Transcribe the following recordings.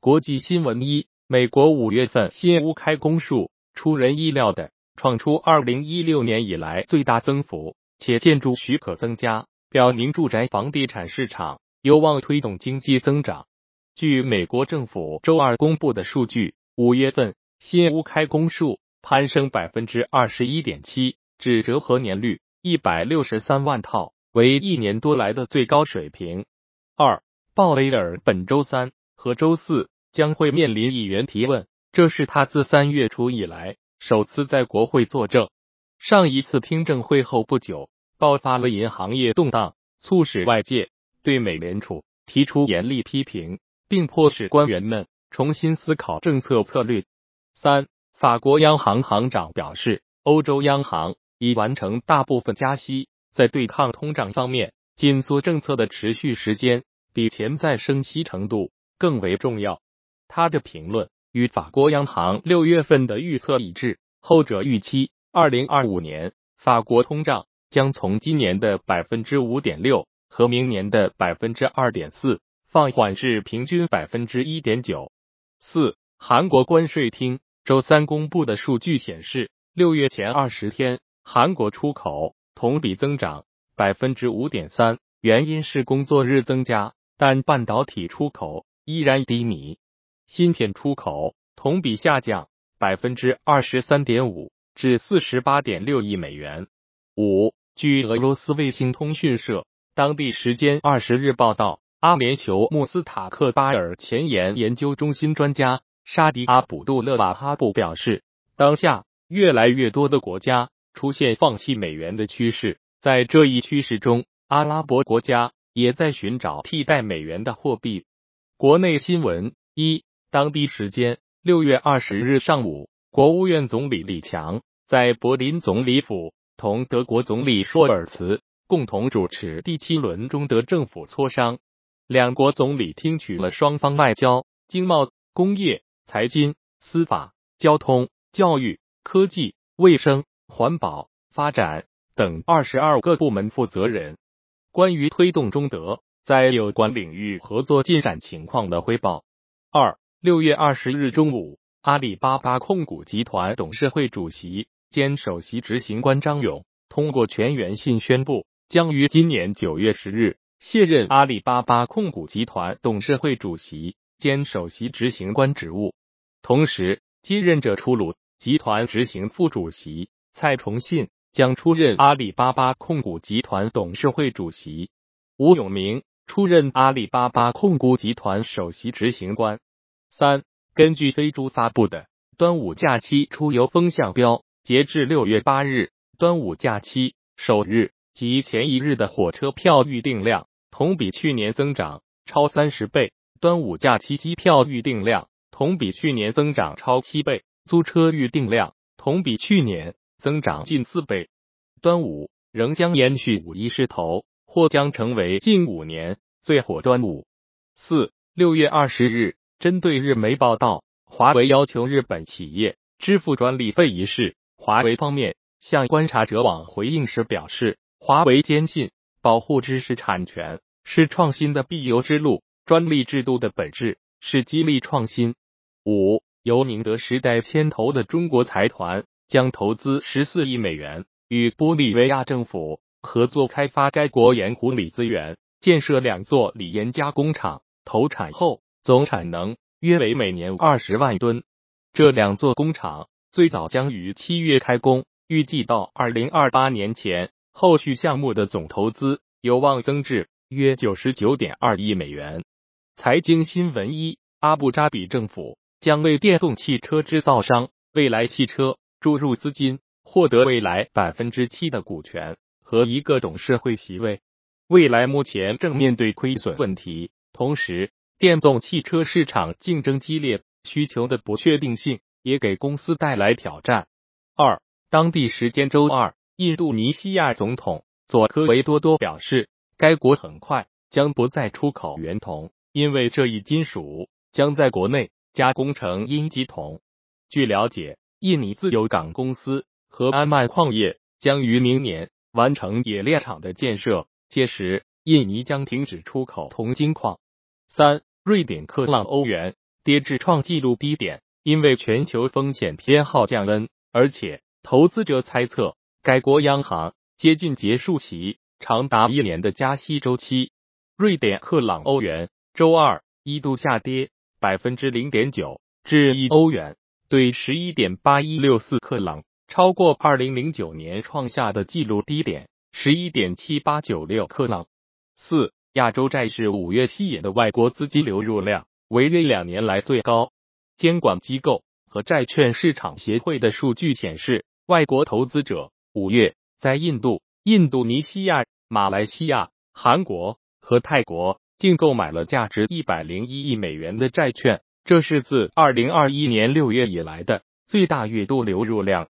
国际新闻一：美国五月份新屋开工数出人意料的创出二零一六年以来最大增幅，且建筑许可增加，表明住宅房地产市场有望推动经济增长。据美国政府周二公布的数据，五月份新屋开工数攀升百分之二十一点七，至折合年率一百六十三万套，为一年多来的最高水平。二，鲍威尔本周三和周四将会面临议员提问，这是他自三月初以来首次在国会作证。上一次听证会后不久，爆发了银行业动荡，促使外界对美联储提出严厉批评，并迫使官员们重新思考政策策略。三，法国央行行长表示，欧洲央行已完成大部分加息，在对抗通胀方面。紧缩政策的持续时间比潜在升息程度更为重要。他的评论与法国央行六月份的预测一致，后者预期二零二五年法国通胀将从今年的百分之五点六和明年的百分之二点四放缓至平均百分之一点九。四，韩国关税厅周三公布的数据显示，六月前二十天韩国出口同比增长。百分之五点三，原因是工作日增加，但半导体出口依然低迷。芯片出口同比下降百分之二十三点五，至四十八点六亿美元。五，据俄罗斯卫星通讯社当地时间二十日报道，阿联酋穆斯塔克巴尔前沿研究中心专家沙迪阿卜杜勒瓦哈布表示，当下越来越多的国家出现放弃美元的趋势。在这一趋势中，阿拉伯国家也在寻找替代美元的货币。国内新闻：一、当地时间六月二十日上午，国务院总理李强在柏林总理府同德国总理舒尔茨共同主持第七轮中德政府磋商。两国总理听取了双方外交、经贸、工业、财经、司法、交通、教育、科技、卫生、环保、发展。等二十二个部门负责人关于推动中德在有关领域合作进展情况的汇报。二六月二十日中午，阿里巴巴控股集团董事会主席兼首席执行官张勇通过全员信宣布，将于今年九月十日卸任阿里巴巴控股集团董事会主席兼首席执行官职务。同时，接任者出炉，集团执行副主席蔡崇信。将出任阿里巴巴控股集团董事会主席，吴永明出任阿里巴巴控股集团首席执行官。三，根据飞猪发布的端午假期出游风向标，截至六月八日，端午假期首日及前一日的火车票预订量同比去年增长超三十倍，端午假期机票预订量同比去年增长超七倍，租车预订量同比去年。增长近四倍，端午仍将延续五一势头，或将成为近五年最火端午。四六月二十日，针对日媒报道，华为要求日本企业支付专利费一事，华为方面向观察者网回应时表示，华为坚信保护知识产权是创新的必由之路，专利制度的本质是激励创新。五由宁德时代牵头的中国财团。将投资十四亿美元，与玻利维亚政府合作开发该国盐湖锂资源，建设两座锂盐加工厂，投产后总产能约为每年二十万吨。这两座工厂最早将于七月开工，预计到二零二八年前，后续项目的总投资有望增至约九十九点二亿美元。财经新闻一：阿布扎比政府将为电动汽车制造商未来汽车。注入资金，获得未来百分之七的股权和一个董事会席位。未来目前正面对亏损问题，同时电动汽车市场竞争激烈，需求的不确定性也给公司带来挑战。二，当地时间周二，印度尼西亚总统佐科维多多表示，该国很快将不再出口原铜，因为这一金属将在国内加工成阴极铜。据了解。印尼自由港公司和安曼矿业将于明年完成冶炼厂的建设，届时印尼将停止出口铜金矿。三，瑞典克朗欧元跌至创纪录低点。因为全球风险偏好降温，而且投资者猜测该国央行接近结束其长达一年的加息周期。瑞典克朗欧元周二一度下跌百分之零点九，至一欧元兑十一点八一六四克朗，超过二零零九年创下的纪录低点十一点七八九六克朗。四亚洲债市五月吸引的外国资金流入量为约两年来最高。监管机构和债券市场协会的数据显示，外国投资者五月在印度、印度尼西亚、马来西亚、韩国和泰国净购买了价值一百零一亿美元的债券，这是自二零二一年六月以来的最大月度流入量。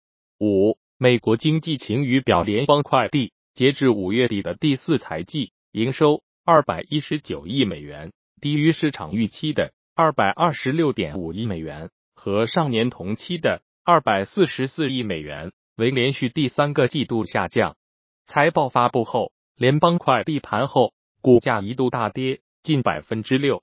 五、美国经济晴雨表，联邦快递截至五月底的第四财季营收二百一十九亿美元，低于市场预期的。二百二十六点五亿美元和上年同期的二百四十四亿美元为连续第三个季度下降。财报发布后，联邦快递盘后股价一度大跌近百分之六，